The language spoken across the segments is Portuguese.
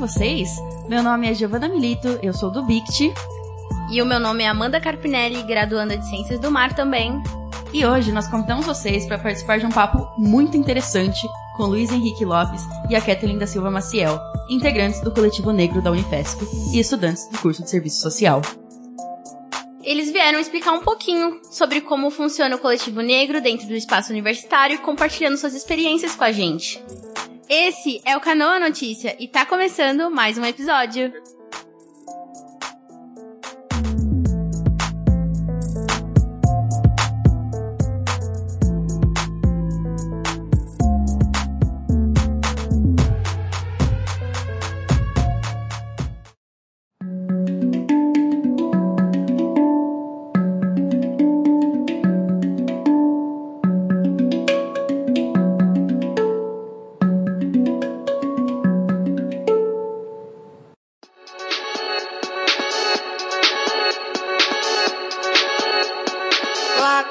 vocês? Meu nome é Giovanna Milito, eu sou do BICT. E o meu nome é Amanda Carpinelli, graduanda de Ciências do Mar também. E hoje nós convidamos vocês para participar de um papo muito interessante com Luiz Henrique Lopes e a Kathleen da Silva Maciel, integrantes do Coletivo Negro da Unifesp e estudantes do curso de Serviço Social. Eles vieram explicar um pouquinho sobre como funciona o coletivo negro dentro do espaço universitário, compartilhando suas experiências com a gente. Esse é o Canoa Notícia e tá começando mais um episódio. Lá,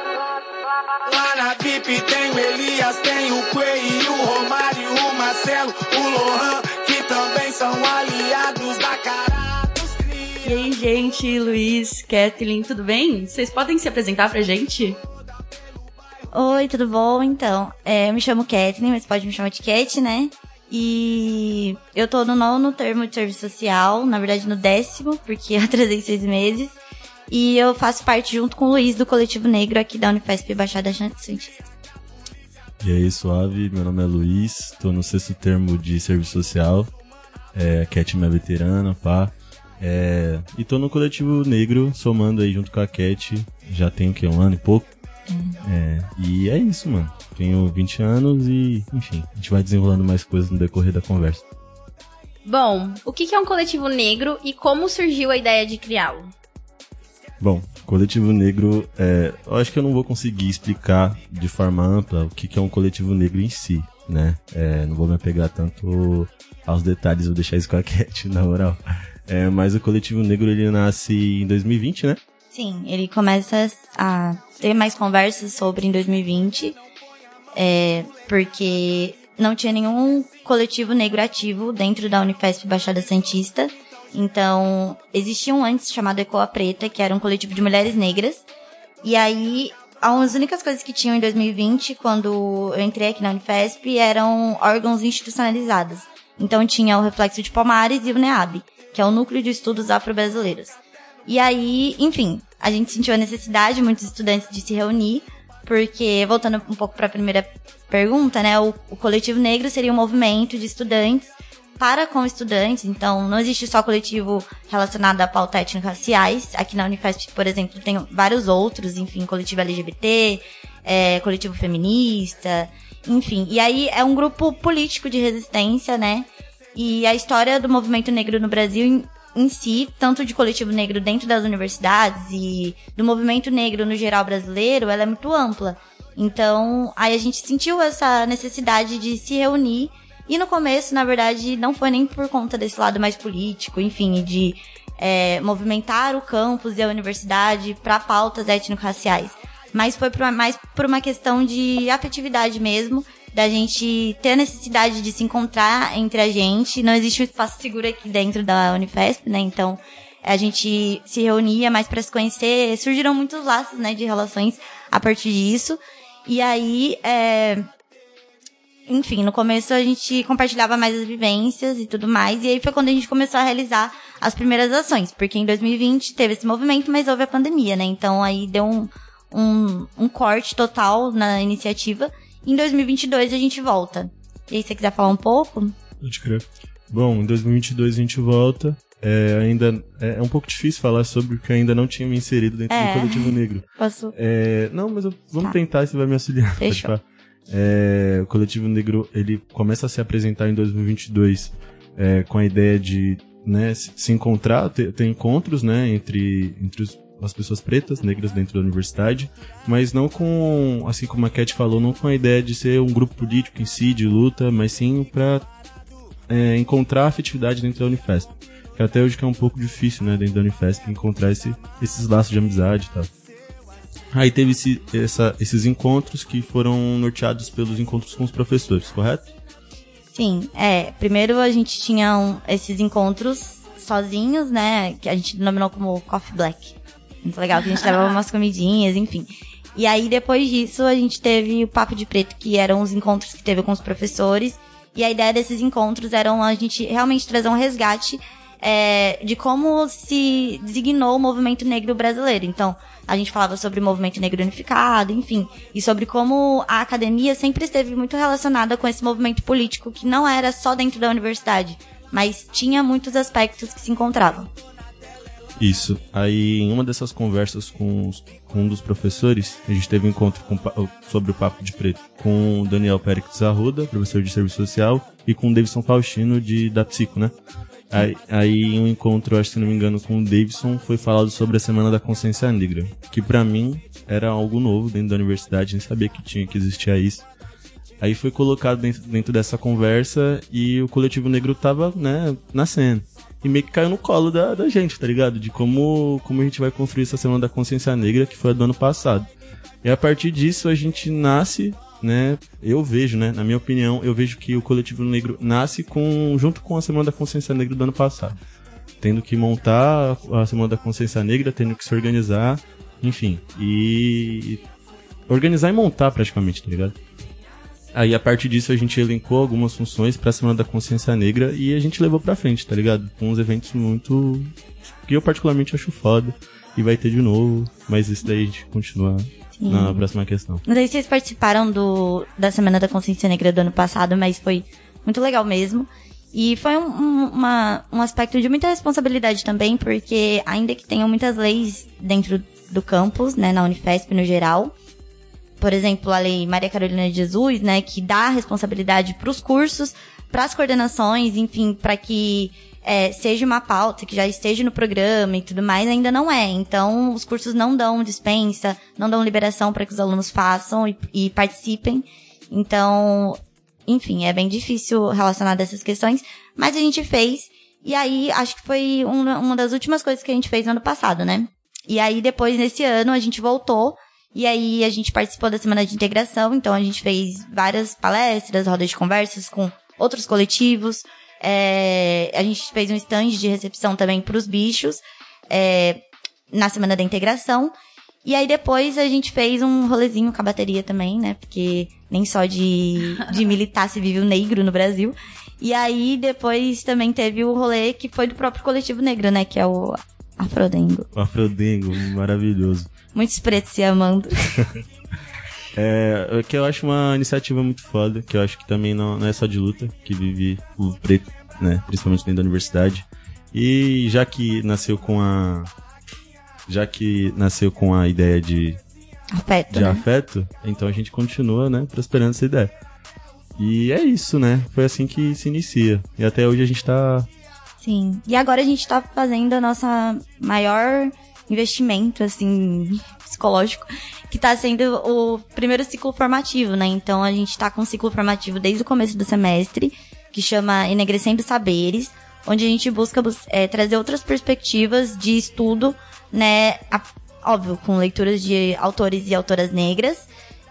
lá na VIP tem o Elias, tem o Quay, o Romário, o Marcelo, o Lohan, que também são aliados da cara dos E aí, gente, Luiz, Kathleen, tudo bem? Vocês podem se apresentar pra gente? Oi, tudo bom? Então, é, eu me chamo Kathleen, mas pode me chamar de Cat, né? E eu tô no nono termo de serviço social, na verdade no décimo, porque eu atrasei seis meses. E eu faço parte junto com o Luiz do Coletivo Negro aqui da Unifesp Baixada Santista. E aí, suave, meu nome é Luiz, tô no sexto termo de serviço social, é, Cat minha veterana, pá. É, e tô no coletivo negro, somando aí junto com a Cat, já tem o que, um ano e pouco. É, e é isso, mano. Tenho 20 anos e, enfim, a gente vai desenrolando mais coisas no decorrer da conversa. Bom, o que que é um coletivo negro e como surgiu a ideia de criá-lo? Bom, coletivo negro, é, eu acho que eu não vou conseguir explicar de forma ampla o que, que é um coletivo negro em si, né? É, não vou me apegar tanto aos detalhes, vou deixar isso com a Cat, na moral. É, mas o coletivo negro ele nasce em 2020, né? Sim, ele começa a ter mais conversas sobre em 2020, é, porque não tinha nenhum coletivo negro ativo dentro da Unifesp Baixada Santista. Então, existia um antes chamado Ecoa Preta, que era um coletivo de mulheres negras. E aí, as únicas coisas que tinham em 2020, quando eu entrei aqui na Unifesp, eram órgãos institucionalizados. Então, tinha o Reflexo de Palmares e o NEAB, que é o Núcleo de Estudos Afro-Brasileiros. E aí, enfim, a gente sentiu a necessidade, muitos estudantes, de se reunir, porque, voltando um pouco para a primeira pergunta, né, o, o Coletivo Negro seria um movimento de estudantes para com estudantes, então não existe só coletivo relacionado à pauta étnico-raciais. Aqui na Unifesp, por exemplo, tem vários outros, enfim, coletivo LGBT, é, coletivo feminista, enfim. E aí é um grupo político de resistência, né? E a história do movimento negro no Brasil em, em si, tanto de coletivo negro dentro das universidades e do movimento negro no geral brasileiro, ela é muito ampla. Então, aí a gente sentiu essa necessidade de se reunir e no começo, na verdade, não foi nem por conta desse lado mais político, enfim, de é, movimentar o campus e a universidade para pautas étnico-raciais. Mas foi por, mais por uma questão de afetividade mesmo, da gente ter a necessidade de se encontrar entre a gente. Não existe um espaço seguro aqui dentro da Unifesp, né? Então, a gente se reunia mais para se conhecer. Surgiram muitos laços, né, de relações a partir disso. E aí, é, enfim, no começo a gente compartilhava mais as vivências e tudo mais, e aí foi quando a gente começou a realizar as primeiras ações, porque em 2020 teve esse movimento, mas houve a pandemia, né? Então aí deu um, um, um corte total na iniciativa. Em 2022 a gente volta. E aí, se você quiser falar um pouco? Pode crer. Bom, em 2022 a gente volta. É, ainda é um pouco difícil falar sobre porque eu ainda não tinha me inserido dentro É. do coletivo negro. Posso? É, não, mas eu- vamos Tá. tentar, você vai me auxiliar. Fechou. falar. É, o coletivo negro ele começa a se apresentar em 2022 é, com a ideia de né, se encontrar, ter, ter encontros né, entre, entre os- as pessoas pretas, negras dentro da universidade, mas não com, assim como a Cat falou, não com a ideia de ser um grupo político em si, de luta, mas sim para encontrar afetividade dentro da Unifesp. Que até hoje que é um pouco difícil, né, dentro da Unifesp, encontrar esse, esses laços de amizade e tal. Aí teve esse- essa- esses encontros que foram norteados pelos encontros com os professores, correto? Sim, é. Primeiro a gente tinha um- esses encontros sozinhos, né? Que a gente denominou como Coffee Black. Muito legal, que a gente levava umas comidinhas, enfim. E aí, depois disso, a gente teve o Papo de Preto, que eram os encontros que teve com os professores. E a ideia desses encontros era a gente realmente trazer um resgate é, de como se designou o movimento negro brasileiro. Então, a gente falava sobre o movimento negro unificado, enfim, e sobre como a academia sempre esteve muito relacionada com esse movimento político que não era só dentro da universidade, mas tinha muitos aspectos que se encontravam. Isso. Aí, em uma dessas conversas com, os- com um dos professores, a gente teve um encontro com sobre o Papo de Preto com o Daniel Pérez Arruda, professor de Serviço Social, e com o Davidson Faustino, de, da Psico, né? Aí, aí, em um encontro, acho que se não me engano, com o Davidson, foi falado sobre a Semana da Consciência Negra, que pra mim era algo novo dentro da universidade, nem sabia que tinha que existia isso. Aí foi colocado dentro, dentro dessa conversa e o coletivo negro tava, né, nascendo. E meio que caiu no colo da, da gente, tá ligado? De como, como a gente vai construir essa Semana da Consciência Negra, que foi a do ano passado. E a partir disso a gente nasce, né? Eu vejo, né? Na minha opinião, eu vejo que o coletivo negro nasce com, junto com a Semana da Consciência Negra do ano passado. Tendo que montar a Semana da Consciência Negra, tendo que se organizar, enfim. E organizar e montar praticamente, tá ligado? Aí a partir disso a gente elencou algumas funções pra Semana da Consciência Negra e a gente levou pra frente, tá ligado? Com uns eventos muito. que eu particularmente acho foda. E vai ter de novo, mas isso daí a gente continua na próxima questão. Não sei se vocês participaram do, da Semana da Consciência Negra do ano passado, mas foi muito legal mesmo. E foi um, um, uma, um aspecto de muita responsabilidade também, porque ainda que tenham muitas leis dentro do campus, né, na Unifesp no geral, por exemplo, a lei Maria Carolina de Jesus, né, que dá responsabilidade para os cursos, para as coordenações, enfim, para que é, seja uma pauta que já esteja no programa e tudo mais, ainda não é. Então, os cursos não dão dispensa, não dão liberação para que os alunos façam e, e participem. Então, enfim, é bem difícil relacionar dessas questões, mas a gente fez. E aí, acho que foi uma, uma das últimas coisas que a gente fez no ano passado, né? E aí, depois, nesse ano, a gente voltou e aí a gente participou da semana de integração, então a gente fez várias palestras, rodas de conversas com outros coletivos. É, a gente fez um stand de recepção também para os bichos é, na semana da integração. E aí depois a gente fez um rolezinho com a bateria também, né? Porque nem só de, de militar se vive o negro no Brasil. E aí depois também teve o rolê que foi do próprio coletivo negro, né? Que é o Afrodengo. O Afrodengo, maravilhoso. Muitos pretos se amando. É, que eu acho uma iniciativa muito foda, que eu acho que também não, não é só de luta, que vive o preto, né? Principalmente dentro da universidade. E já que nasceu com a. Já que nasceu com a ideia de, Afeto, de né? afeto, então a gente continua, né, prosperando essa ideia. E é isso, né? Foi assim que se inicia. E até hoje a gente tá. Sim. E agora a gente tá fazendo a nossa maior investimento, assim, psicológico, que tá sendo o primeiro ciclo formativo, né? Então a gente tá com um ciclo formativo desde o começo do semestre, que chama Enegrecendo Saberes, onde a gente busca bus- é, trazer outras perspectivas de estudo, né? A- óbvio, com leituras de autores e autoras negras,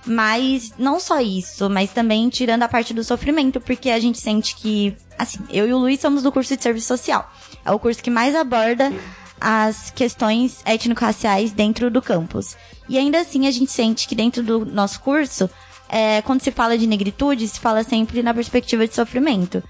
mas não só isso, mas também tirando a parte do sofrimento, porque a gente sente que, assim, eu e o Luiz somos do curso de serviço social. É o curso que mais aborda as questões étnico-raciais dentro do campus. E ainda assim a gente sente que dentro do nosso curso, é, quando se fala de negritude, se fala sempre na perspectiva de sofrimento.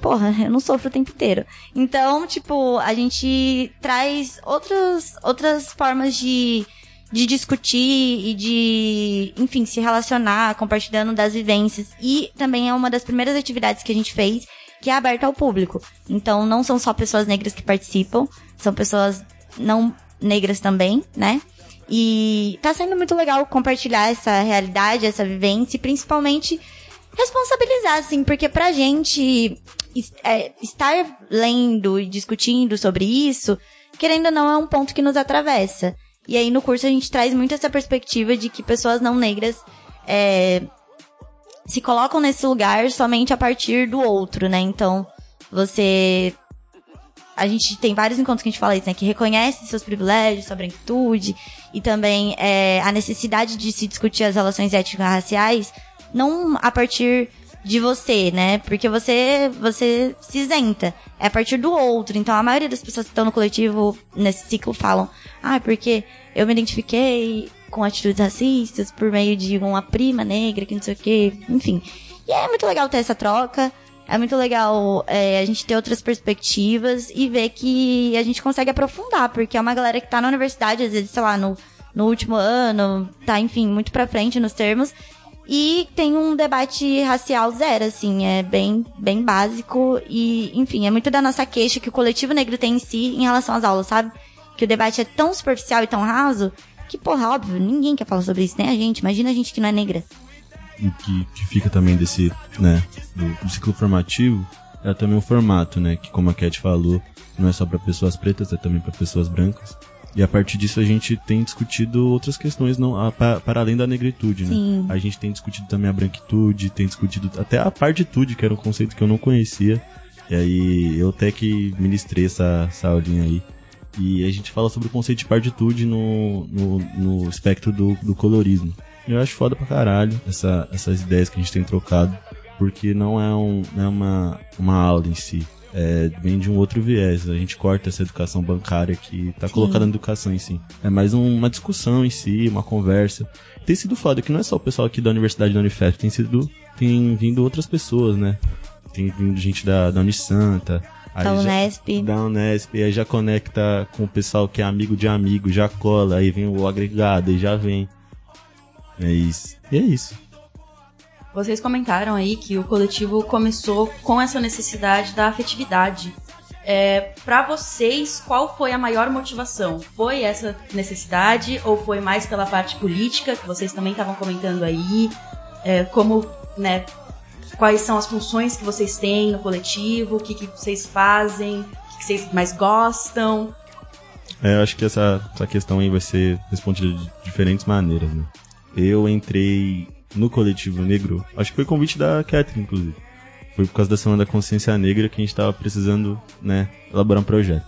Porra, eu não sofro o tempo inteiro. Então, tipo, a gente traz outras, outras formas de, de discutir e de, enfim, se relacionar, compartilhando das vivências. E também é uma das primeiras atividades que a gente fez que é aberta ao público. Então, não são só pessoas negras que participam, são pessoas não negras também, né? E tá sendo muito legal compartilhar essa realidade, essa vivência e principalmente responsabilizar, assim, porque pra gente é, estar lendo e discutindo sobre isso, querendo ou não, é um ponto que nos atravessa. E aí no curso a gente traz muito essa perspectiva de que pessoas não negras é, se colocam nesse lugar somente a partir do outro, né? Então, você. A gente tem vários encontros que a gente fala isso, né? Que reconhece seus privilégios, sua branquitude, e também é, a necessidade de se discutir as relações étnico-raciais, não a partir de você, né? Porque você, você se isenta. É a partir do outro. Então a maioria das pessoas que estão no coletivo, nesse ciclo, falam, ah, porque eu me identifiquei com atitudes racistas por meio de uma prima negra, que não sei o quê, enfim. E é muito legal ter essa troca. É muito legal é, a gente ter outras perspectivas e ver que a gente consegue aprofundar, porque é uma galera que tá na universidade, às vezes, sei lá, no, no último ano, tá, enfim, muito pra frente nos termos. E tem um debate racial zero, assim, é bem, bem básico e, enfim, é muito da nossa queixa que o coletivo negro tem em si em relação às aulas, sabe? Que o debate é tão superficial e tão raso que, porra, óbvio, ninguém quer falar sobre isso, nem a gente. Imagina a gente que não é negra o que, que fica também desse, né, do, do, ciclo formativo é também o formato, né, que como a Cat falou, não é só para pessoas pretas, é também para pessoas brancas. E a partir disso a gente tem discutido outras questões não a, para, para além da negritude, né? Sim. A gente tem discutido também a branquitude, tem discutido até a partitude, que era um conceito que eu não conhecia. E aí eu até que ministrei essa, essa aulinha aí. E a gente fala sobre o conceito de partitude no, no, no espectro do, do colorismo. Eu acho foda pra caralho essa, essas ideias que a gente tem trocado, porque não é, um, não é uma, uma aula em si. É, vem de um outro viés. A gente corta essa educação bancária que tá Sim. colocada na educação em si. É mais um, uma discussão em si, uma conversa. Tem sido foda que não é só o pessoal aqui da Universidade da Unifesp, tem sido. tem vindo outras pessoas, né? Tem vindo gente da, da Unisanta. Da Unesp. Já, da Unesp. Aí já conecta com o pessoal que é amigo de amigo, já cola, aí vem o agregado, aí já vem. É isso. E é isso. Vocês comentaram aí que o coletivo começou com essa necessidade da afetividade. É, para vocês, qual foi a maior motivação? Foi essa necessidade ou foi mais pela parte política que vocês também estavam comentando aí? É, como, né? Quais são as funções que vocês têm no coletivo? O que, que vocês fazem? O que, que vocês mais gostam? É, eu acho que essa, essa questão aí vai ser respondida de diferentes maneiras, né? eu entrei no coletivo negro, acho que foi convite da Catherine, inclusive. Foi por causa da Semana da Consciência Negra que a gente tava precisando, né, elaborar um projeto.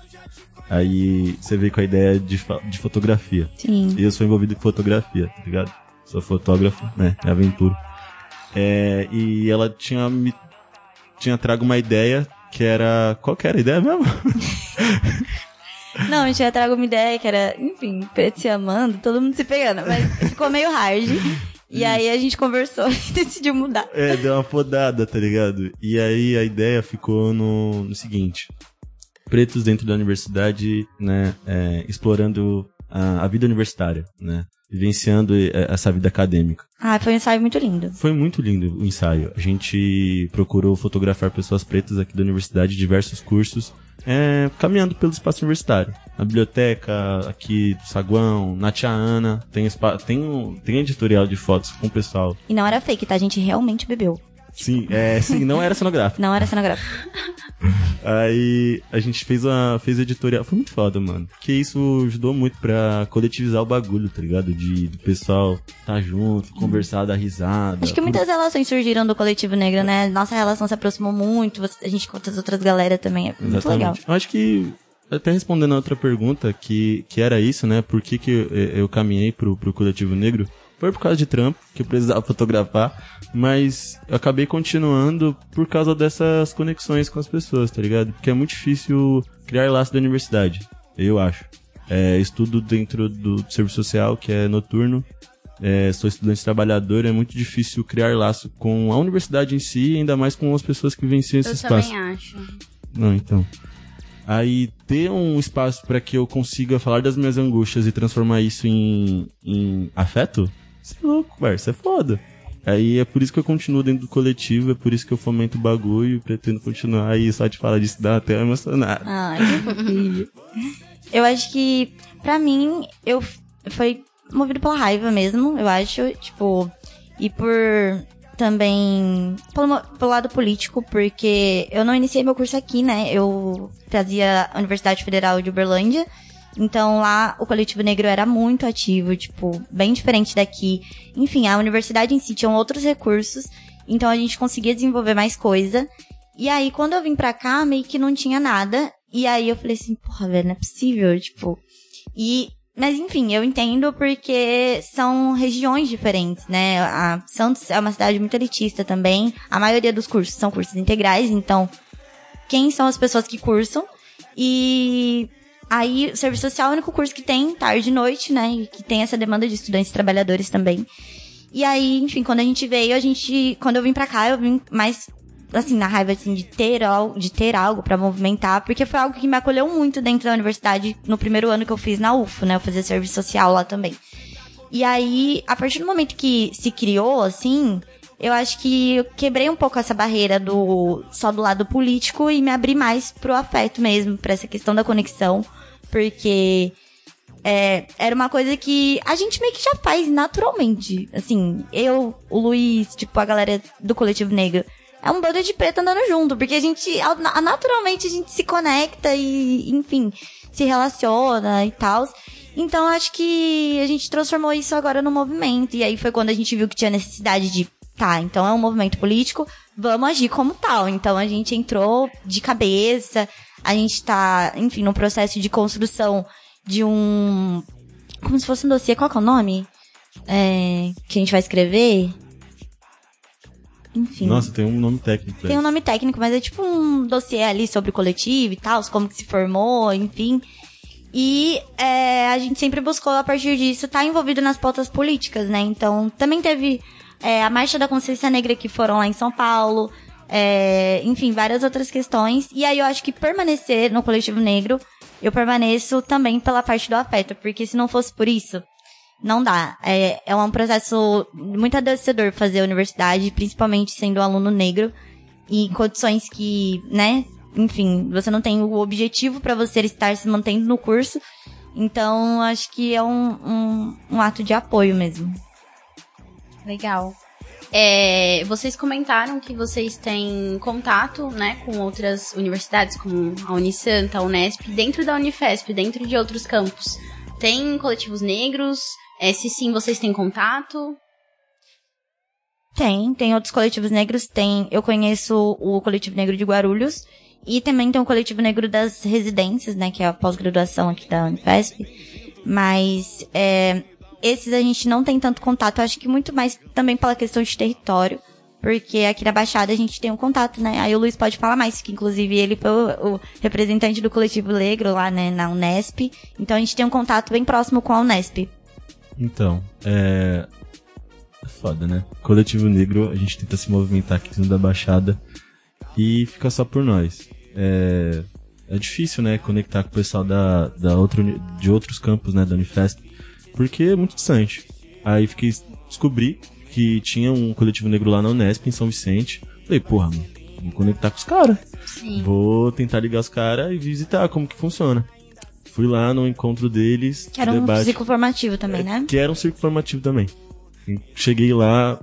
Aí você veio com a ideia de, de fotografia. Sim. E eu sou envolvido com fotografia, tá ligado? Sou fotógrafo, né? É aventura. É, e ela tinha me tinha trago uma ideia que era. Qual que era a ideia mesmo? Não, a gente já trago uma ideia que era, enfim, preto se amando, todo mundo se pegando, mas ficou meio hard. E aí a gente conversou e decidiu mudar. É, deu uma podada, tá ligado? E aí a ideia ficou no, no seguinte: pretos dentro da universidade, né, é, explorando a, a, vida universitária, né? Vivenciando é, essa vida acadêmica. Ah, foi um ensaio muito lindo. Foi muito lindo o ensaio. A gente procurou fotografar pessoas pretas aqui da universidade, diversos cursos, é, caminhando pelo espaço universitário. Na biblioteca, aqui do Saguão, na Tia Ana, tem, tem, tem editorial de fotos com o pessoal. E não era fake, tá? A gente realmente bebeu. Sim, é, sim, não era cenográfico. Não era cenográfico. Aí a gente fez uma fez editorial, foi muito foda, mano. Porque isso ajudou muito pra coletivizar o bagulho, tá ligado? De do pessoal tá junto, conversar, dar risada. Acho que muitas relações surgiram do coletivo negro, né? Nossa relação se aproximou muito, a gente com as outras galera também, é muito Exatamente. legal. Eu acho que até respondendo a outra pergunta, que, que era isso, né? Por que, que eu, eu caminhei pro, pro coletivo negro? Foi por causa de trampo, que eu precisava fotografar, mas eu acabei continuando por causa dessas conexões com as pessoas, tá ligado? Porque é muito difícil criar laço da universidade, eu acho. É, estudo dentro do serviço social, que é noturno, é, sou estudante trabalhador, é muito difícil criar laço com a universidade em si, ainda mais com as pessoas que venciam esse eu espaço. Eu também acho. Não, então. Aí ter um espaço para que eu consiga falar das minhas angústias e transformar isso em, em afeto você é louco, parça, é foda. Aí é por isso que eu continuo dentro do coletivo, é por isso que eu fomento o bagulho e pretendo continuar. Aí só de falar disso dá até emocionado. Ai, Eu acho que, pra mim, eu foi movido pela raiva mesmo, eu acho, tipo, e por também pelo, pelo lado político, porque eu não iniciei meu curso aqui, né? Eu fazia a Universidade Federal de Uberlândia. Então lá o coletivo negro era muito ativo, tipo, bem diferente daqui. Enfim, a universidade em si tinha outros recursos, então a gente conseguia desenvolver mais coisa. E aí quando eu vim pra cá, meio que não tinha nada. E aí eu falei assim, porra, velho, não é possível, tipo. E mas enfim, eu entendo porque são regiões diferentes, né? A Santos é uma cidade muito elitista também. A maioria dos cursos são cursos integrais, então quem são as pessoas que cursam? E aí, o serviço social é o único curso que tem tarde e noite, né? E que tem essa demanda de estudantes trabalhadores também. E aí, enfim, quando a gente veio, a gente, quando eu vim pra cá, eu vim mais assim, na raiva, assim, de ter, algo, de ter algo para movimentar, porque foi algo que me acolheu muito dentro da universidade no primeiro ano que eu fiz na UFO, né? Eu fazia serviço social lá também. E aí, a partir do momento que se criou, assim, eu acho que eu quebrei um pouco essa barreira do só do lado político e me abri mais pro afeto mesmo, pra essa questão da conexão, porque é, era uma coisa que a gente meio que já faz naturalmente. Assim, eu, o Luiz, tipo, a galera do coletivo negro é um bando de preto andando junto, porque a gente, naturalmente, a gente se conecta e, enfim, se relaciona e tal. Então, acho que a gente transformou isso agora no movimento. E aí foi quando a gente viu que tinha necessidade de, tá, então é um movimento político, vamos agir como tal. Então, a gente entrou de cabeça, a gente tá, enfim, no processo de construção de um. Como se fosse um dossiê, qual que é o nome? É, que a gente vai escrever? Enfim. Nossa, tem um nome técnico. Tem um nome técnico, mas é tipo um dossiê ali sobre o coletivo e tal, como que se formou, enfim. E é, a gente sempre buscou, a partir disso, estar tá envolvido nas pautas políticas, né? Então, também teve é, a Marcha da Consciência Negra que foram lá em São Paulo, é, enfim, várias outras questões. E aí eu acho que permanecer no coletivo negro, eu permaneço também pela parte do afeto, porque se não fosse por isso, não dá. É, é um processo muito adoecedor fazer a universidade, principalmente sendo um aluno negro, e condições que, né, enfim, você não tem o objetivo para você estar se mantendo no curso. Então, acho que é um, um, um ato de apoio mesmo. Legal. É, vocês comentaram que vocês têm contato, né, com outras universidades, como a Unisanta, a Unesp, dentro da Unifesp, dentro de outros campos. Tem coletivos negros? É, se sim, vocês têm contato? Tem, tem outros coletivos negros. Tem, eu conheço o coletivo negro de Guarulhos e também tem o coletivo negro das residências, né, que é a pós-graduação aqui da Unifesp. Mas é, esses a gente não tem tanto contato. acho que muito mais também pela questão de território. Porque aqui na Baixada a gente tem um contato, né? Aí o Luiz pode falar mais, que inclusive ele foi o, o representante do coletivo negro lá, né, na Unesp. Então a gente tem um contato bem próximo com a Unesp. Então, é. É foda, né? Coletivo Negro, a gente tenta se movimentar aqui dentro da Baixada e fica só por nós. É, é difícil, né, conectar com o pessoal da, da outro, de outros campos, né, da Unifesp, porque é muito distante. Aí fiquei, descobri que tinha um coletivo negro lá na Unesp, em São Vicente. Falei, porra, mano, vou conectar com os caras. Vou tentar ligar os caras e visitar como que funciona. Fui lá no encontro deles. Que era debate, um ciclo formativo também, né? Que era um ciclo formativo também. Cheguei lá,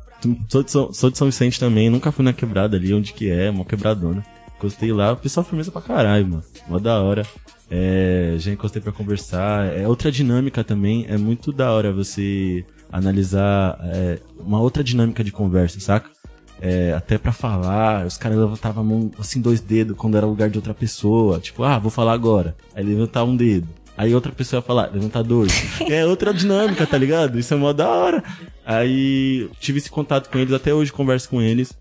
sou de, São, sou de São Vicente também, nunca fui na quebrada ali, onde que é, uma quebradona. Encostei lá, o pessoal firmeza pra caralho, mano. Mó da hora. É, já encostei pra conversar. É outra dinâmica também, é muito da hora você analisar é, uma outra dinâmica de conversa, saca? É, até para falar, os caras levantavam a mão assim, dois dedos quando era lugar de outra pessoa. Tipo, ah, vou falar agora. Aí levantar um dedo. Aí outra pessoa ia falar, levantar dois. é outra dinâmica, tá ligado? Isso é mó da hora. Aí tive esse contato com eles, até hoje converso com eles.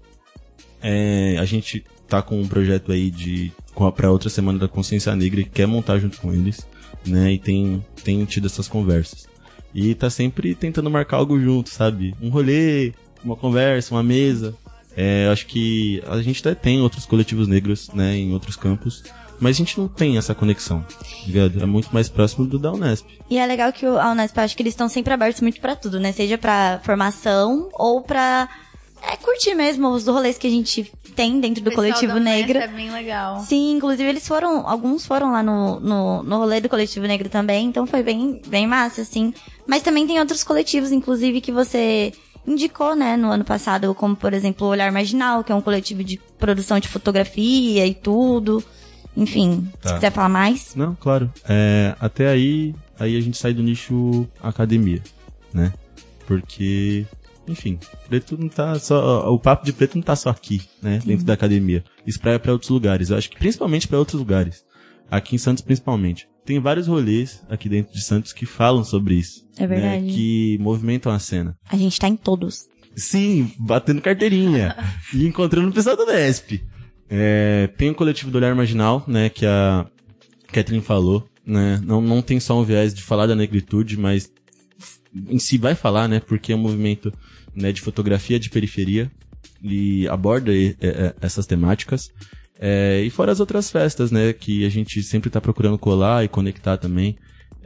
É, a gente tá com um projeto aí de para outra semana da consciência negra e quer montar junto com eles, né? E tem tem tido essas conversas. E tá sempre tentando marcar algo junto, sabe? Um rolê, uma conversa, uma mesa. É, acho que a gente até tem outros coletivos negros, né, em outros campos, mas a gente não tem essa conexão, ligado? É muito mais próximo do da Unesp. E é legal que a Unesp, acho que eles estão sempre abertos muito para tudo, né? Seja para formação ou para é curtir mesmo os rolês que a gente tem dentro do coletivo negro. É bem legal. Sim, inclusive eles foram, alguns foram lá no, no, no rolê do coletivo negro também, então foi bem, bem massa, assim. Mas também tem outros coletivos, inclusive, que você indicou, né, no ano passado, como por exemplo o Olhar Marginal, que é um coletivo de produção de fotografia e tudo. Enfim, tá. se quiser falar mais. Não, claro. É, até aí, aí a gente sai do nicho academia, né? Porque, enfim, preto não tá só. O papo de preto não tá só aqui, né? Dentro uhum. da academia. Isso pra, pra outros lugares. Eu acho que principalmente para outros lugares. Aqui em Santos, principalmente. tem vários rolês aqui dentro de Santos que falam sobre isso. É verdade. Né, que movimentam a cena. A gente tá em todos. Sim, batendo carteirinha. e encontrando o pessoal do Nesp. É, tem o coletivo do Olhar Marginal, né, que a Catherine falou, né, não, não tem só um viés de falar da negritude, mas em si vai falar, né, porque é um movimento, né, de fotografia de periferia e aborda essas temáticas. É, e fora as outras festas, né, que a gente sempre tá procurando colar e conectar também.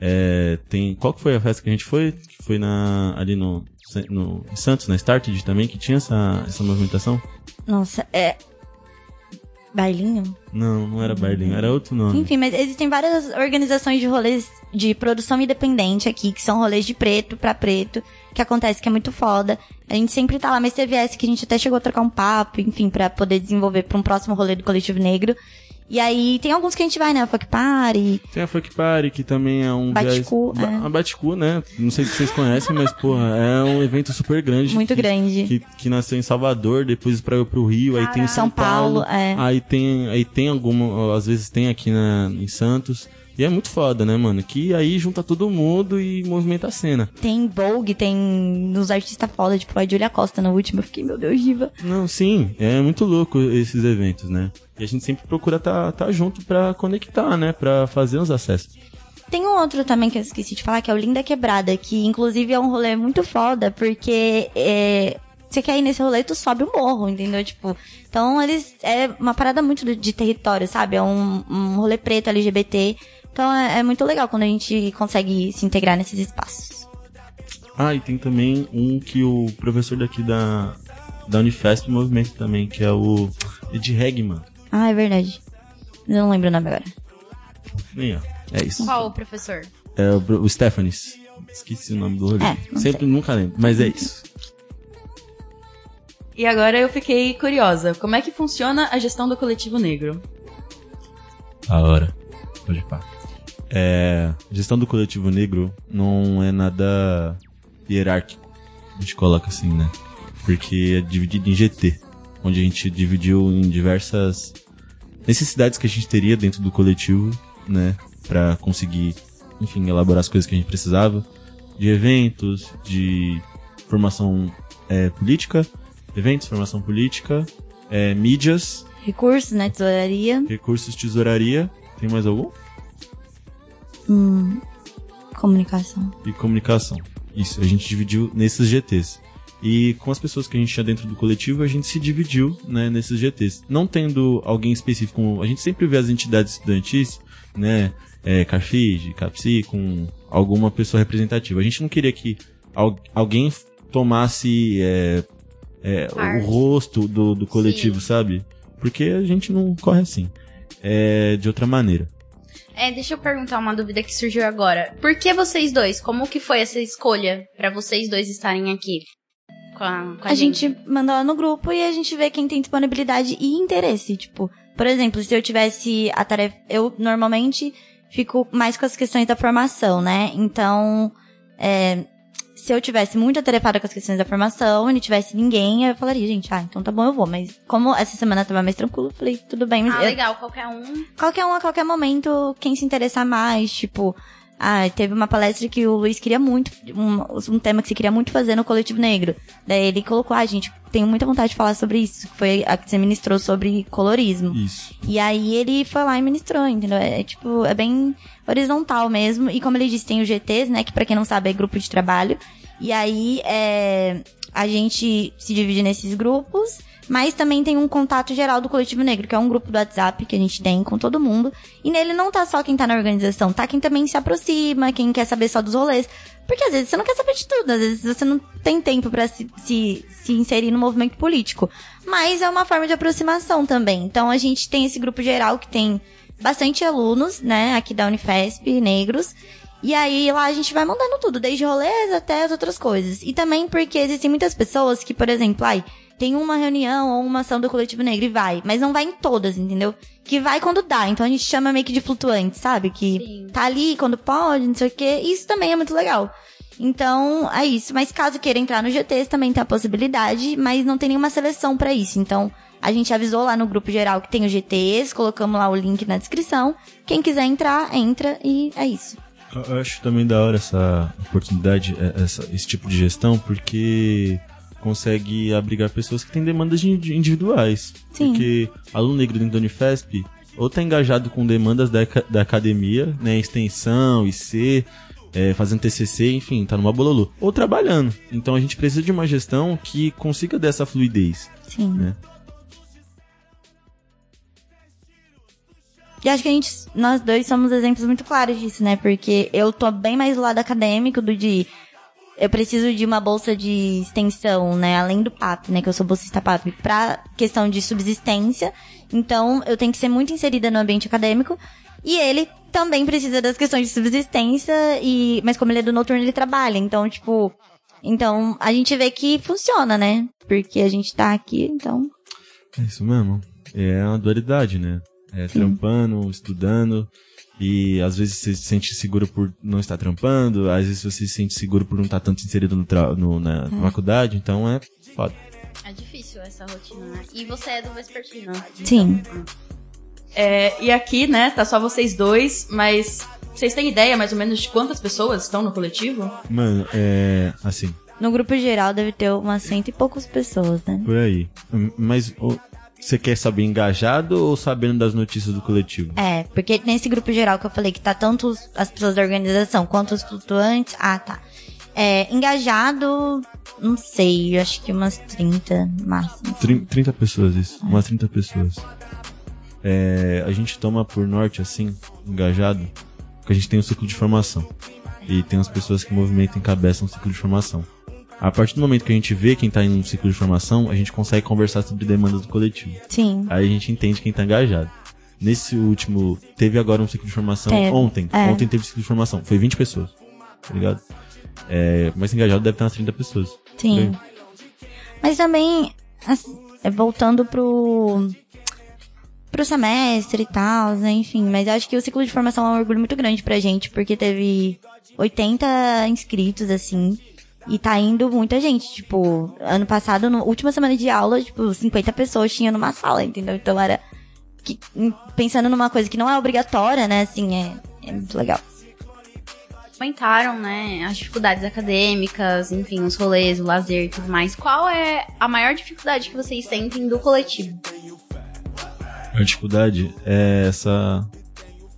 É, tem, qual que foi a festa que a gente foi? Que foi na, ali no, no Santos, na Started também, que tinha essa, essa movimentação? Nossa, é, Bailinho? Não, não era Bailinho, era outro nome. Enfim, mas existem várias organizações de rolês de produção independente aqui, que são rolês de preto pra preto, que acontece que é muito foda. A gente sempre tá lá, mas teve essa que a gente até chegou a trocar um papo, enfim, para poder desenvolver pra um próximo rolê do Coletivo Negro. E aí tem alguns que a gente vai, né? A Fuck Party. Tem a Fuck Party, que também é um Baticu, viés... é. A Baticu, né? Não sei se vocês conhecem, mas, porra, é um evento super grande. Muito que, grande. Que, que nasceu em Salvador, depois pra, pro Rio, aí tem em São, São Paulo, é. Aí tem, aí tem alguma, às vezes tem aqui na, em Santos. E é muito foda, né, mano? Que aí junta todo mundo e movimenta a cena. Tem Vogue, tem nos artistas foda, tipo a Julia Costa na última. Eu fiquei, meu Deus, diva. Não, sim. É muito louco esses eventos, né? E a gente sempre procura tá, tá junto pra conectar, né? Pra fazer os acessos. Tem um outro também que eu esqueci de falar, que é o Linda Quebrada, que inclusive é um rolê muito foda, porque é, você quer ir nesse rolê, tu sobe o morro, entendeu? Tipo, então eles. É uma parada muito de, de território, sabe? É um, um rolê preto LGBT. Então é, é, muito legal quando a gente consegue se integrar nesses espaços. Ah, e tem também um que o professor daqui da, da Unifesp movimenta também, que é o Ed Hegman. Ah, é verdade. Eu não lembro o nome agora. Nem, ó. É isso. Qual o professor? É o, o Stephanis. Esqueci o nome do rolê. É, Sempre sei. nunca lembro, mas é isso. E agora eu fiquei curiosa. Como é que funciona a gestão do coletivo negro? A hora. Pode pá. É, gestão do coletivo negro não é nada hierárquico. A gente coloca assim, né? Porque é dividido em GT, onde a gente dividiu em diversas necessidades que a gente teria dentro do coletivo, né? Pra conseguir, enfim, elaborar as coisas que a gente precisava. De eventos, de formação é, política, eventos, formação política, é, mídias, Recursos, né? Tesouraria. recursos, tesouraria. Tem mais algum? Hum, comunicação. e comunicação. Isso, a gente dividiu nesses GTs. E com as pessoas que a gente tinha dentro do coletivo, a gente se dividiu né, nesses GTs. Não tendo alguém específico, a gente sempre vê as entidades estudantis, né, é, Capsi, com alguma pessoa representativa. A gente não queria que al- alguém tomasse é, é, o rosto do, do coletivo, Sim. sabe? Porque a gente não corre assim. É de outra maneira. É, deixa eu perguntar uma dúvida que surgiu agora. Por que vocês dois? Como que foi essa escolha pra vocês dois estarem aqui com a, com a, A gente manda lá no grupo e a gente vê quem tem disponibilidade e interesse. Tipo, por exemplo, se eu tivesse a tarefa. Eu normalmente fico mais com as questões da formação, né? Então, é, se eu tivesse muito atarefada com as questões da formação e não tivesse ninguém, eu falaria, gente, ah, então tá bom, eu vou. Mas como essa semana tava mais tranquilo, eu falei, tudo bem. Ah, eu- legal, qualquer um. qualquer um a qualquer momento, quem se interessar mais, tipo, ah, teve uma palestra que o Luiz queria muito, um, um tema que você queria muito fazer no Coletivo Negro. Daí ele colocou, ah, gente, tenho muita vontade de falar sobre isso, foi a que você ministrou sobre colorismo. Isso. E aí ele foi lá e ministrou, entendeu? É, é, tipo, é bem horizontal mesmo. E como ele disse, tem o GTs, né? Que pra quem não sabe é grupo de trabalho. E aí é, a gente se divide nesses grupos. Mas também tem um contato geral do Coletivo Negro, que é um grupo do WhatsApp que a gente tem com todo mundo. E nele não tá só quem tá na organização, tá quem também se aproxima, quem quer saber só dos rolês. Porque às vezes você não quer saber de tudo, às vezes você não tem tempo pra se, se, se inserir no movimento político. Mas é uma forma de aproximação também. Então a gente tem esse grupo geral que tem bastante alunos, né, aqui da Unifesp, negros. E aí lá a gente vai mandando tudo, desde rolês até as outras coisas. E também porque existem muitas pessoas que, por exemplo, ai, tem uma reunião ou uma ação do coletivo negro e vai, mas não vai em todas, entendeu? Que vai quando dá. Então a gente chama meio que de flutuante, sabe? Que Sim. tá ali quando pode, não sei o quê. Isso também é muito legal. Então, é isso. Mas caso queira entrar no GTs, também tem a possibilidade, mas não tem nenhuma seleção pra isso. Então, A gente avisou lá no grupo geral que tem os GTs, colocamos lá o link na descrição. Quem quiser entrar, entra e é isso. Eu acho também da hora essa oportunidade, é, essa, esse tipo de gestão, porque consegue abrigar pessoas que têm demandas de- individuais. Sim. Porque aluno negro dentro da Unifesp ou tá engajado com demandas da, da academia, né, extensão, IC, é, fazendo TCC, enfim, tá numa bololu. Ou trabalhando. Então a gente precisa de uma gestão que consiga dessa fluidez. Sim. Né? E acho que a gente, nós dois somos exemplos muito claros disso, né? Porque eu tô bem mais do lado acadêmico do de eu preciso de uma bolsa de extensão, né? Além do PAP, né? Que eu sou bolsista PAP, pra questão de subsistência. Então, eu tenho que ser muito inserida no ambiente acadêmico. E ele também precisa das questões de subsistência, e mas como ele é do noturno, ele trabalha. Então, tipo. Então, a gente vê que funciona, né? Porque a gente tá aqui, então. É isso mesmo. É uma dualidade, né? É trampando, estudando. E às vezes você se sente seguro por não estar trampando, às vezes você se sente seguro por não estar tanto inserido no tra- no- na faculdade, então é foda. É difícil essa rotina, né? E você é do Vespertino. Sim. É, e aqui, né, tá só vocês dois, mas vocês têm ideia mais ou menos de quantas pessoas estão no coletivo? Mano, é. Assim, No grupo geral deve ter umas cento e poucas pessoas, né? por aí. Mas você quer saber engajado ou sabendo das notícias do coletivo? É, porque nesse grupo geral que eu falei que tá tanto as pessoas da organização quanto os flutuantes. Ah, tá. É, engajado, não sei, eu acho que umas 30 máximo. Trin- 30 pessoas, isso. Umas 30 pessoas. É, a gente toma por norte, assim, engajado, porque a gente tem um ciclo de formação. E tem as pessoas que movimentam e encabeçam o ciclo de formação. A partir do momento que a gente vê quem tá em um ciclo de formação, a gente consegue conversar sobre demandas do coletivo. Sim. Aí a gente entende quem tá engajado. Nesse último, teve agora um ciclo de formação Teve, ontem. é. Ontem teve ciclo de formação. Foi 20 pessoas. Tá ligado? É, mas engajado deve ter umas 30 pessoas. Sim. Mas também, é, voltando pro. pro semestre e tal, né? Enfim, mas acho que o ciclo de formação é um orgulho muito grande pra gente, porque teve 80 inscritos, assim. E tá indo muita gente, tipo, ano passado, na última semana de aula, tipo, 50 pessoas tinha numa sala, entendeu? Então era. que- pensando numa coisa que não é obrigatória, né? Assim, é, é muito legal. Comentaram, né, as dificuldades acadêmicas, enfim, os rolês, o lazer e tudo mais. Qual é a maior dificuldade que vocês sentem do coletivo? A dificuldade é essa.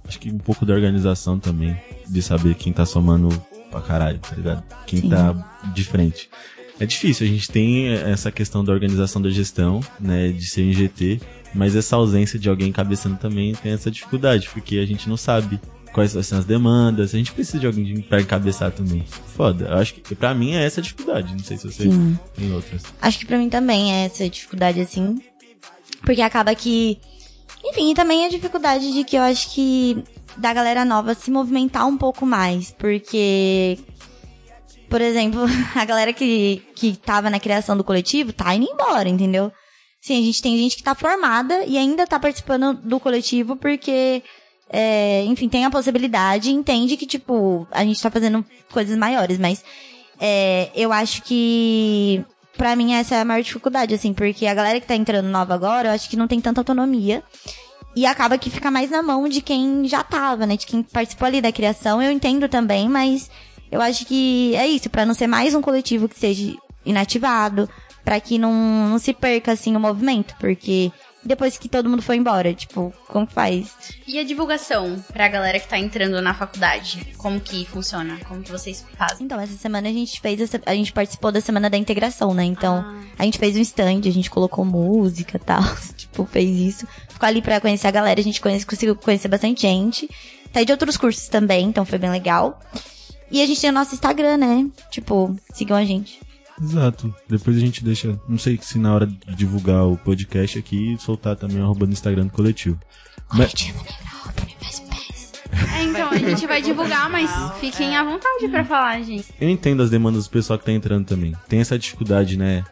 Acho que um pouco da organização também. De saber quem tá somando pra caralho, tá ligado? Quem Sim. tá de frente. É difícil, a gente tem essa questão da organização da gestão, né? De ser em GT, mas essa ausência de alguém cabeçando também tem essa dificuldade, porque a gente não sabe quais são as demandas, a gente precisa de alguém pra encabeçar também. Foda, eu acho que pra mim é essa a dificuldade, não sei se você Sim. tem outras. Acho que pra mim também é essa dificuldade, assim. Porque acaba que. Enfim, e também a dificuldade de que eu acho que da galera nova se movimentar um pouco mais. Porque. Por exemplo, a galera que, que tava na criação do coletivo tá indo embora, entendeu? Sim, a gente tem gente que tá formada e ainda tá participando do coletivo porque. é, enfim, tem a possibilidade entende que, tipo, a gente tá fazendo coisas maiores, mas é, eu acho que pra mim essa é a maior dificuldade, assim, porque a galera que tá entrando nova agora, eu acho que não tem tanta autonomia. E acaba que fica mais na mão de quem já tava, né? De quem participou ali da criação. Eu entendo também, mas eu acho que é isso, pra não ser mais um coletivo que seja inativado, pra que não, não se perca, assim, o movimento, porque depois que todo mundo foi embora, tipo, como faz? E a divulgação pra galera que tá entrando na faculdade? Como que funciona? Como que vocês fazem? Então, essa semana a gente fez, essa- a gente participou da semana da integração, né? Então, Ah. a gente fez um stand, a gente colocou música e tal, tipo, fez isso. Ficou ali pra conhecer a galera, a gente conhece, conseguiu conhecer bastante gente. Tá de outros cursos também, então foi bem legal. E a gente tem o nosso Instagram, né? Tipo, sigam a gente. Exato. Depois a gente deixa. Não sei se na hora de divulgar o podcast aqui, soltar também o arroba no Instagram do coletivo. Mas, É, então, a gente vai divulgar, mas fiquem à vontade pra falar, gente. eu entendo as demandas do pessoal que tá entrando também. Tem essa dificuldade, né?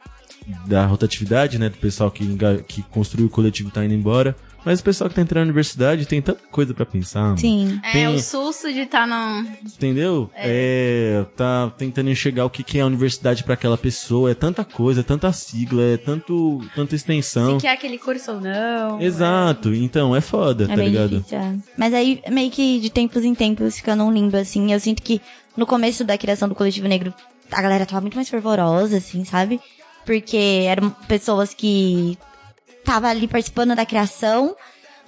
Da rotatividade, né? Do pessoal que, que construiu o coletivo tá indo embora. Mas o pessoal que tá entrando na universidade tem tanta coisa pra pensar. mano. Sim. É, Tem- o susto de estar no. Entendeu? É. tá tentando enxergar o que, que é a universidade pra aquela pessoa. É tanta coisa, é tanta sigla, é tanto, tanta extensão. Se quer aquele curso ou não. Exato, então é foda, É tá bem ligado? difícil. é. Mas aí, meio que de tempos em tempos, fica num limbo, assim. Eu sinto que no começo da criação do Coletivo Negro, a galera tava muito mais fervorosa, assim, sabe? Porque eram pessoas que tava ali participando da criação.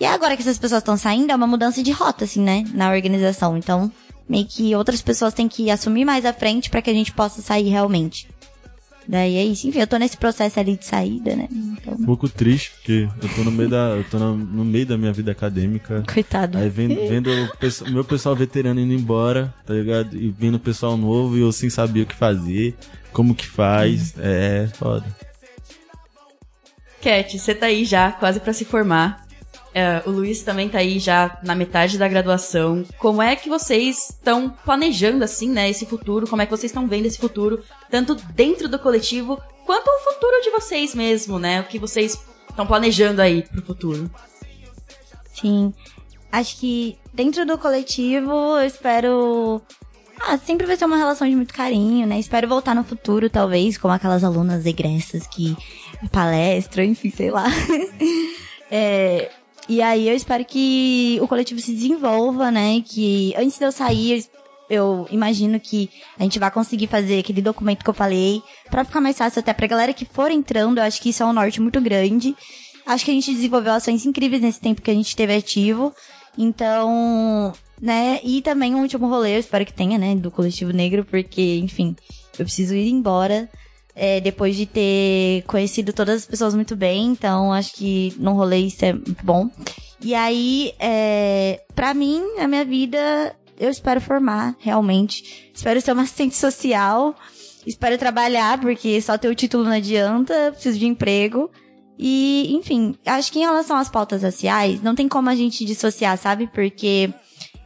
E agora que essas pessoas estão saindo, é uma mudança de rota, assim, né? Na organização. Então, meio que outras pessoas têm que assumir mais à frente pra que a gente possa sair realmente. Daí é isso. Enfim, eu tô nesse processo ali de saída, né? Então, Um pouco triste, porque eu tô no meio da, eu tô no, no meio da minha vida acadêmica. coitado. Aí vendo, vendo o pesso- meu pessoal veterano indo embora, tá ligado? E vindo o pessoal novo e eu sem saber o que fazer, como que faz. É, foda. Cat, você tá aí já quase pra se formar. É, o Luiz também tá aí já na metade da graduação. Como é que vocês estão planejando, assim, né, esse futuro? Como é que vocês estão vendo esse futuro, tanto dentro do coletivo, quanto o futuro de vocês mesmo, né? O que vocês estão planejando aí pro futuro? Sim. Acho que dentro do coletivo, eu espero. Ah, sempre vai ser uma relação de muito carinho, né? Espero voltar no futuro, talvez, como aquelas alunas egressas que palestram, enfim, sei lá. É, e aí eu espero que o coletivo se desenvolva, né? Que antes de eu sair, eu imagino que a gente vai conseguir fazer aquele documento que eu falei, pra ficar mais fácil até pra galera que for entrando, eu acho que isso é um norte muito grande. Acho que a gente desenvolveu ações incríveis nesse tempo que a gente esteve ativo. Então, né? E também um último rolê, eu espero que tenha, né? Do coletivo negro, porque, enfim, eu preciso ir embora. é, depois de ter conhecido todas as pessoas muito bem, então acho que num rolê isso é muito bom. E aí, é, pra mim, a minha vida, eu espero formar, realmente. Espero ser uma assistente social. Espero trabalhar, porque só ter o título não adianta, preciso de emprego. E, enfim, acho que em relação às pautas raciais, não tem como a gente dissociar, sabe? Porque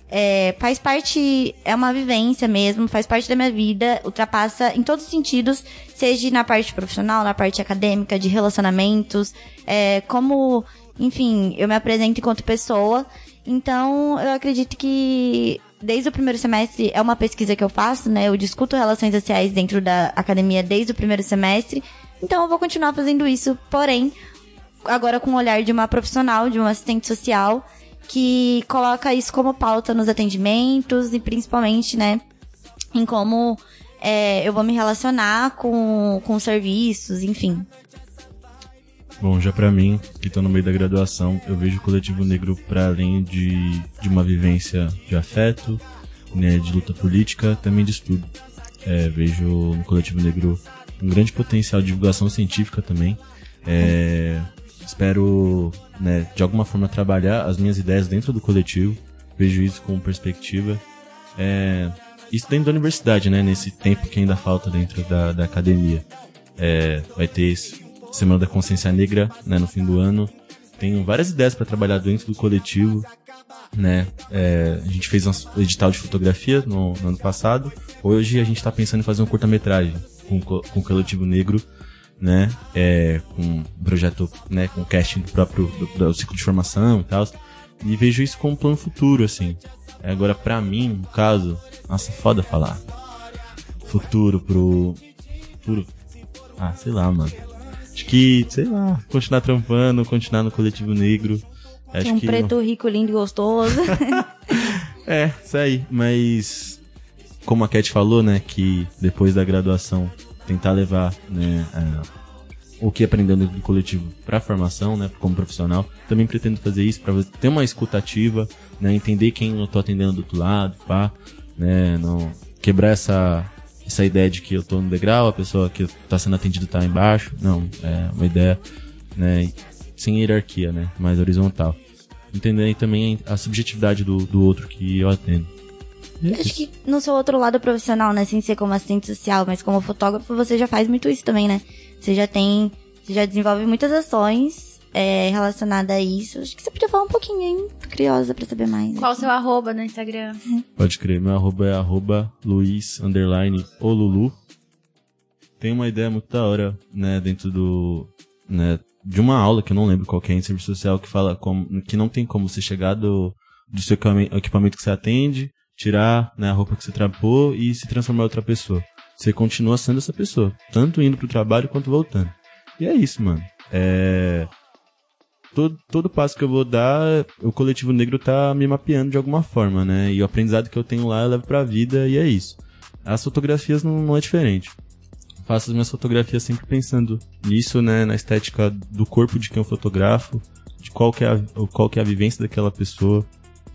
é, faz parte, é uma vivência mesmo, faz parte da minha vida, ultrapassa em todos os sentidos, seja na parte profissional, na parte acadêmica, de relacionamentos, é, como, enfim, eu me apresento enquanto pessoa. Então, eu acredito que desde o primeiro semestre é uma pesquisa que eu faço, né? Eu discuto relações sociais dentro da academia desde o primeiro semestre. Então, eu vou continuar fazendo isso, porém, agora com o olhar de uma profissional, de uma assistente social, que coloca isso como pauta nos atendimentos e principalmente, né, em como é, eu vou me relacionar com, com serviços, enfim. Bom, já pra mim, que tô no meio da graduação, eu vejo o coletivo negro para além de, de uma vivência de afeto, né, de luta política, também de estudo. É, vejo no coletivo negro um grande potencial de divulgação científica também. É, espero, né, de alguma forma trabalhar as minhas ideias dentro do coletivo. Vejo isso com perspectiva. É, isso dentro da universidade, né, nesse tempo que ainda falta dentro da, da academia. É, vai ter Semana da Consciência Negra, né, no fim do ano. Tenho várias ideias para trabalhar dentro do coletivo, né? É, a gente fez um edital de fotografia no, no ano passado. Hoje a gente está pensando em fazer um curta-metragem com, co- com o coletivo negro, né? É, com um projeto, né, com casting do próprio do, do ciclo de formação e tal. E vejo isso como um plano futuro, assim. Agora, pra mim, no caso, nossa, foda falar. Futuro pro. Futuro. Ah, sei lá, mano. Acho que, sei lá, continuar trampando, continuar no coletivo negro. Acho um que preto rico, lindo e gostoso. é, isso aí. Mas, como a Cat falou, né, que depois da graduação tentar levar, né, a- o que aprendeu dentro do coletivo pra formação, né, como profissional, também pretendo fazer isso pra ter uma escutativa, né, entender quem eu tô atendendo do outro lado, pá, né, não quebrar essa essa ideia de que eu tô no degrau, a pessoa que tá sendo atendida tá embaixo. Não, é uma ideia, né, sem hierarquia, né, mais horizontal entender também a subjetividade do, do outro que eu atendo. Acho que no seu outro lado profissional, né? Sem ser como assistente social, mas como fotógrafo, você já faz muito isso também, né? Você já tem. Você já desenvolve muitas ações é, relacionadas a isso. Acho que você podia falar um pouquinho, hein? Tô curiosa pra saber mais. Qual o seu arroba no Instagram? Pode crer, meu arroba é arroba Luiz underline Olulu. Tem uma ideia muito da hora, né, dentro do, né, de uma aula que eu não lembro qual que é em serviço social que fala como, que não tem como você chegar do, do seu equipamento que você atende, tirar né, a roupa que você trapou e se transformar em outra pessoa. Você continua sendo essa pessoa, tanto indo pro trabalho quanto voltando. E é isso, mano. É... Todo, todo passo que eu vou dar, o coletivo negro tá me mapeando de alguma forma, né? E o aprendizado que eu tenho lá eu levo pra vida e é isso. As fotografias não, não é diferente faço as minhas fotografias sempre pensando nisso, né, na estética do corpo de quem eu fotografo, de qual que é a, qual que é a vivência daquela pessoa.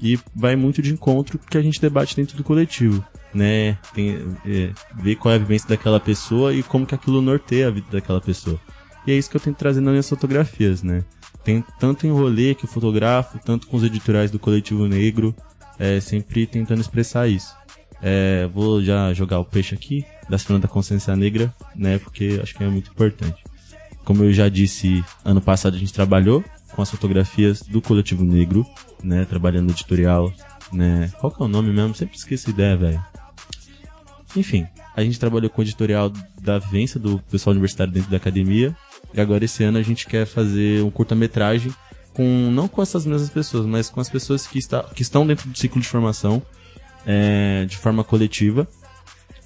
E vai muito de encontro que a gente debate dentro do coletivo, né? Tem, é, ver qual é a vivência daquela pessoa e como que aquilo norteia a vida daquela pessoa. E é isso que eu tento trazer nas minhas fotografias, né? Tem tanto em rolê que eu fotografo, tanto com os editoriais do Coletivo Negro, é, sempre tentando expressar isso. É, vou já jogar o peixe aqui, da Semana da Consciência Negra, né? Porque acho que é muito importante. Como eu já disse, ano passado a gente trabalhou com as fotografias do Coletivo Negro, né? Trabalhando no editorial, né? Qual que é o nome mesmo? Sempre esqueço a ideia, velho. Enfim, a gente trabalhou com o editorial da vivência do pessoal universitário dentro da academia. E agora esse ano a gente quer fazer um curta-metragem com não com essas mesmas pessoas, mas com as pessoas que, está, que estão dentro do ciclo de formação é, de forma coletiva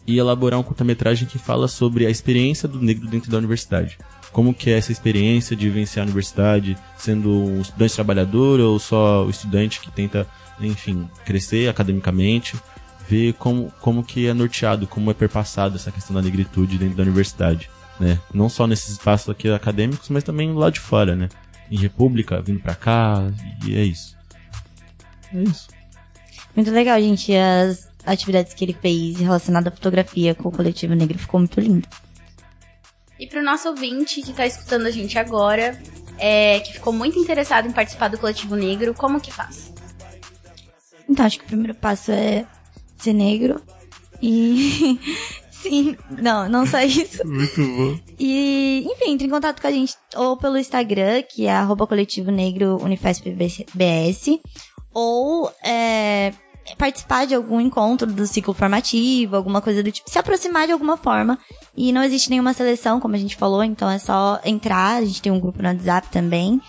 e elaborar um curta-metragem que fala sobre a experiência do negro dentro da universidade. Como que é essa experiência de vivenciar a universidade, sendo um estudante trabalhador ou só o estudante que tenta, enfim, crescer academicamente, ver como, como que é norteado, como é perpassado essa questão da negritude dentro da universidade, né? Não só nesses espaços aqui acadêmicos, mas também lá de fora, né? Em república, vindo pra cá, e é isso. É isso. Muito legal, gente. As atividades que ele fez relacionadas à fotografia com o coletivo negro ficou muito lindo. E pro nosso ouvinte que tá escutando a gente agora, é, que ficou muito interessado em participar do coletivo negro, como que faz? Então, acho que o primeiro passo é ser negro. E. Sim, não, não só isso. Muito bom. E, enfim, entre em contato com a gente ou pelo Instagram, que é arroba coletivo negro ou é, participar de algum encontro do ciclo formativo, alguma coisa do tipo, se aproximar de alguma forma. E não existe nenhuma seleção, como a gente falou, então é só entrar, a gente tem um grupo no WhatsApp também.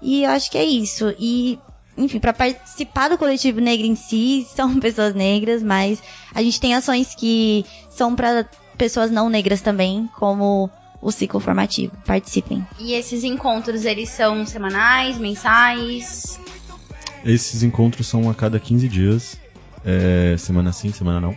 E eu acho que é isso. E, enfim, para participar do coletivo negro em si, são pessoas negras, mas a gente tem ações que são para pessoas não negras também, como o ciclo formativo. Participem. E esses encontros, eles são semanais, mensais? Esses encontros são a cada 15 dias, é, semana sim, semana não.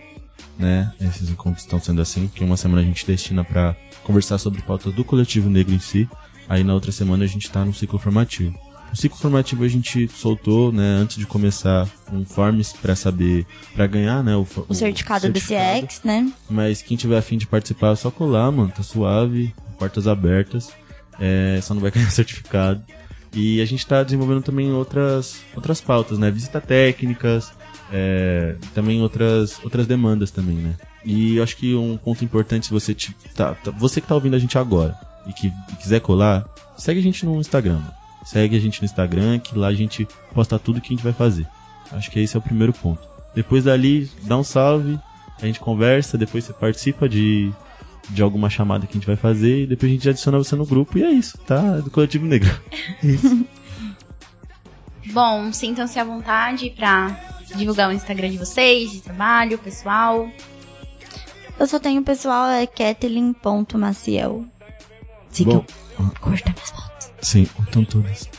Né? Esses encontros estão sendo assim, que uma semana a gente destina para conversar sobre pautas do coletivo negro em si, aí na outra semana a gente está no ciclo formativo. O ciclo formativo a gente soltou, né, antes de começar um forms para saber, para ganhar, né, o, o, o certificado, do CX, né? Mas quem tiver afim de participar, é só colar, mano, tá suave, portas abertas, é, só não vai ganhar certificado. E a gente está desenvolvendo também outras, outras pautas, né? Visita técnicas, é, também outras, outras demandas também, né? E eu acho que um ponto importante, se você te, tá, tá, você que tá ouvindo a gente agora e que e quiser colar, segue a gente no Instagram. Segue a gente no Instagram, que lá a gente posta tudo que a gente vai fazer. Acho que esse é o primeiro ponto. Depois dali, dá um salve, a gente conversa, depois você participa de de alguma chamada que a gente vai fazer e depois a gente adiciona você no grupo e é isso, tá? É do Coletivo Negro. É isso. Bom, sintam-se à vontade pra divulgar o Instagram de vocês, de trabalho, pessoal. Eu só tenho pessoal, é kathleen.maciel. Sigam. Curta minhas fotos. Sim, então todas.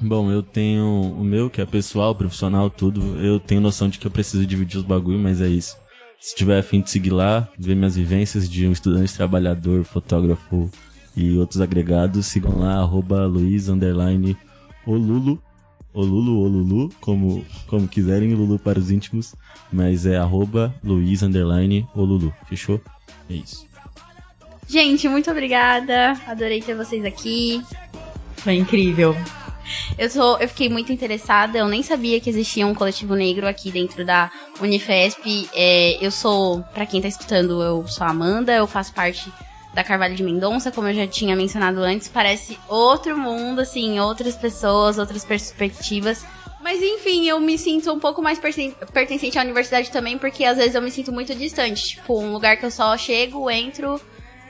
Bom, eu tenho o meu, que é pessoal, profissional, tudo. Eu tenho noção de que eu preciso dividir os bagulho, mas é isso. Se tiver afim de seguir lá, ver minhas vivências de um estudante trabalhador, fotógrafo e outros agregados, sigam lá, arroba Luiz, underline, Olulu, Olulu, Olulu, como, como quiserem, Lulu para os íntimos, mas é arroba Luiz, underline, Olulu, fechou? É isso. Gente, muito obrigada, adorei ter vocês aqui. Foi incrível. Eu, sou, eu fiquei muito interessada, eu nem sabia que existia um coletivo negro aqui dentro da Unifesp. É, eu sou, para quem tá escutando, eu sou a Amanda, eu faço parte da Carvalho de Mendonça, como eu já tinha mencionado antes, parece outro mundo, assim, outras pessoas, outras perspectivas. Mas enfim, eu me sinto um pouco mais pertencente à universidade também, porque às vezes eu me sinto muito distante. Tipo, um lugar que eu só chego, entro,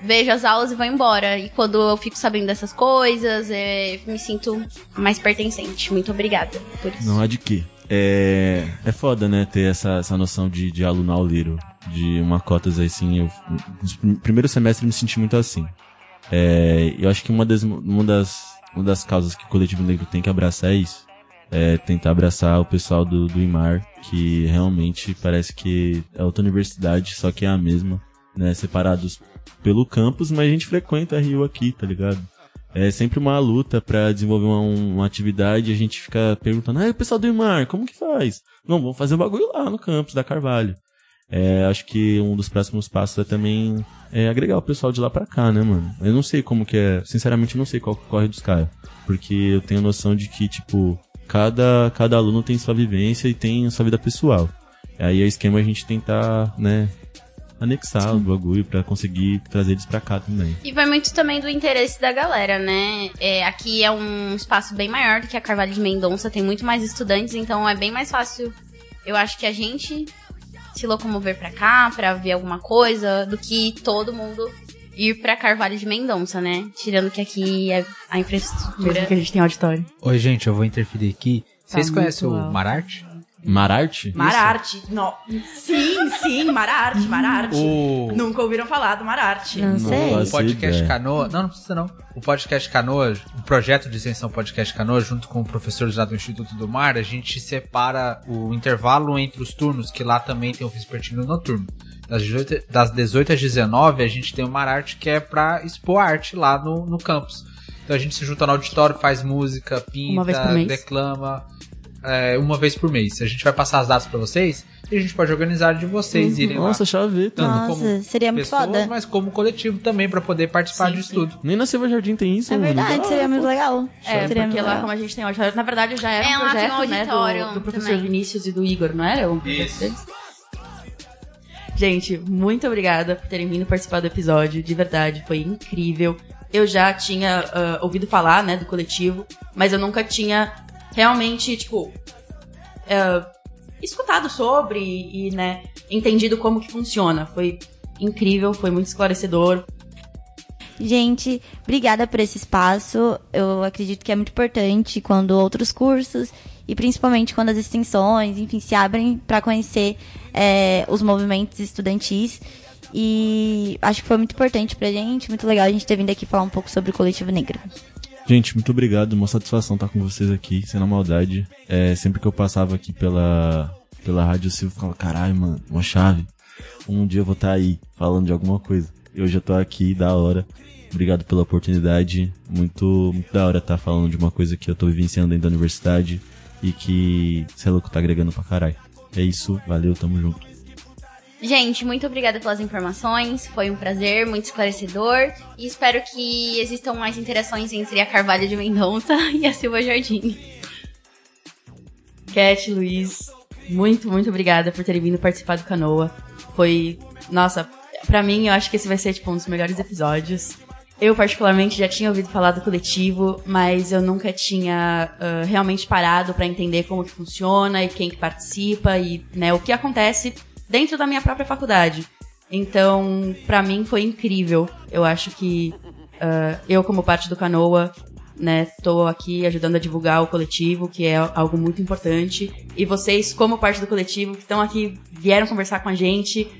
vejo as aulas e vou embora. E quando eu fico sabendo dessas coisas, é, me sinto mais pertencente. Muito obrigada por isso. Não há de quê. É, é foda, né, ter essa, essa noção de, de aluno auleiro, de uma cotas assim. Eu, no primeiro semestre eu me senti muito assim. É, eu acho que uma das, uma das, uma das causas que o coletivo negro tem que abraçar é isso. É tentar abraçar o pessoal do, do IMAR, que realmente parece que é outra universidade, só que é a mesma, né? Separados pelo campus, mas a gente frequenta a Rio aqui, tá ligado? É sempre uma luta para desenvolver uma, uma atividade e a gente fica perguntando, ah, o pessoal do IMAR, como que faz? Não, vamos fazer um bagulho lá no campus da Carvalho. É, acho que um dos próximos passos é também é, agregar o pessoal de lá pra cá, né, mano? Eu não sei como que é, sinceramente eu não sei qual que corre dos caras. Porque eu tenho noção de que, tipo, cada, cada aluno tem sua vivência e tem sua vida pessoal. Aí é o esquema a gente tentar, né, anexar Sim. o bagulho para conseguir trazer eles pra cá também. E vai muito também do interesse da galera, né? É, aqui é um espaço bem maior do que a Carvalho de Mendonça, tem muito mais estudantes, então é bem mais fácil. Eu acho que a gente se locomover para cá para ver alguma coisa do que todo mundo ir para Carvalho de Mendonça, né? Tirando que aqui é a infraestrutura. Mesmo que a gente tem auditório. Oi, gente, eu vou interferir aqui. Tá Vocês conhecem o Mararte? Mararte? Mararte. No... Sim, sim, Mararte, Mararte. O... Nunca ouviram falar do Mararte. Não sei. O podcast Canoa. Não, não precisa não. O podcast Canoa, o projeto de extensão podcast Canoa, junto com professores lá do Instituto do Mar, a gente separa o intervalo entre os turnos, que lá também tem o vespertino noturno. Das 18, das 18 às 19, a gente tem o Mararte, que é pra expor arte lá no, no campus. Então a gente se junta no auditório, faz música, pinta, declama é, uma vez por mês. A gente vai passar as datas para vocês e a gente pode organizar de vocês uhum. irem Nossa, lá. chave. Tanto Nossa, como seria muito pessoas, foda. mas como coletivo também para poder participar Sim, disso sim. tudo. Nem na Silva Jardim tem isso, É verdade, Ah, seria muito legal. É, seria porque lá, legal. como a gente tem auditório, na verdade já era É, um lá tem um projeto, né, auditório do, do professor também. Vinícius e do Igor, não era? Um projeto Isso. Gente, muito obrigada por terem vindo participar do episódio, de verdade, foi incrível. Eu já tinha ah, ouvido falar, né, do coletivo, mas eu nunca tinha realmente, tipo, ah, escutado sobre e, né, entendido como que funciona. Foi incrível, foi muito esclarecedor. Gente, obrigada por esse espaço. Eu acredito que é muito importante quando outros cursos e principalmente quando as extensões, enfim, se abrem para conhecer é, os movimentos estudantis. E acho que foi muito importante pra gente, muito legal a gente ter vindo aqui falar um pouco sobre o coletivo negro. Gente, muito obrigado. Uma satisfação estar com vocês aqui, na maldade. É, sempre que eu passava aqui pela, pela rádio, Silvio ficava, caralho, mano, uma chave. Um dia eu vou estar aí, falando de alguma coisa. Eu já tô aqui, da hora. Obrigado pela oportunidade. Muito, muito da hora estar falando de uma coisa que eu tô vivenciando dentro da universidade e que, sei louco, tá agregando pra caralho. É isso, valeu, tamo junto. Gente, muito obrigada pelas informações. Foi um prazer, muito esclarecedor. E espero que existam mais interações entre a Carvalho de Mendonça e a Silva Jardim. Cat, Luiz, muito, muito obrigada por terem vindo participar do Canoa. Foi, nossa, pra mim eu acho que esse vai ser tipo um dos melhores episódios. Eu particularmente já tinha ouvido falar do coletivo, mas eu nunca tinha ah, realmente parado pra entender como que funciona e quem que participa e né, o que acontece dentro da minha própria faculdade. Então, pra mim foi incrível. Eu acho que ah, eu como parte do Canoa né, tô aqui ajudando a divulgar o coletivo, que é algo muito importante. E vocês, como parte do coletivo, que estão aqui, vieram conversar com a gente,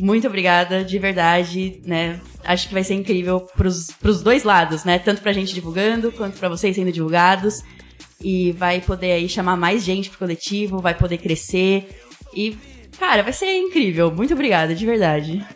muito obrigada, de verdade, né? Acho que vai ser incrível pros, pros dois lados, né? Tanto pra gente divulgando, quanto pra vocês sendo divulgados. E vai poder aí chamar mais gente pro coletivo, vai poder crescer. E, cara, vai ser incrível. Muito obrigada, de verdade.